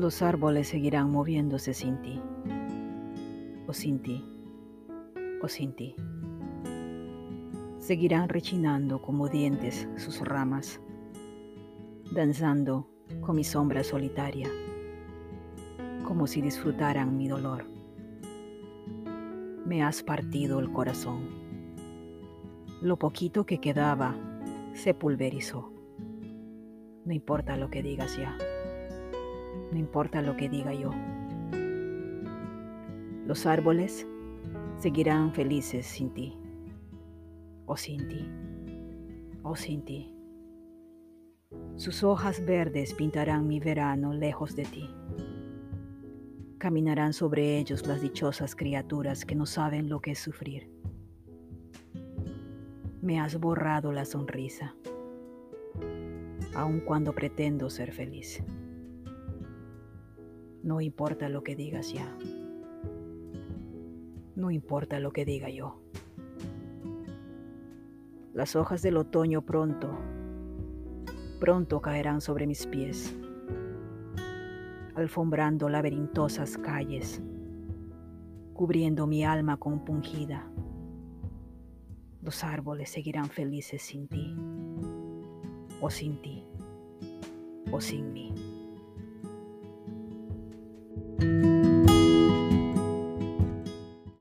Los árboles seguirán moviéndose sin ti, o sin ti, o sin ti. Seguirán rechinando como dientes sus ramas, danzando con mi sombra solitaria, como si disfrutaran mi dolor. Me has partido el corazón. Lo poquito que quedaba se pulverizó. No importa lo que digas ya no importa lo que diga yo. Los árboles seguirán felices sin ti, o sin ti, o sin ti. Sus hojas verdes pintarán mi verano lejos de ti. Caminarán sobre ellos las dichosas criaturas que no saben lo que es sufrir. Me has borrado la sonrisa, aun cuando pretendo ser feliz. No importa lo que digas ya. No importa lo que diga yo. Las hojas del otoño pronto, pronto caerán sobre mis pies, alfombrando laberintos calles, cubriendo mi alma compungida. Los árboles seguirán felices sin ti, o sin ti, o sin mí.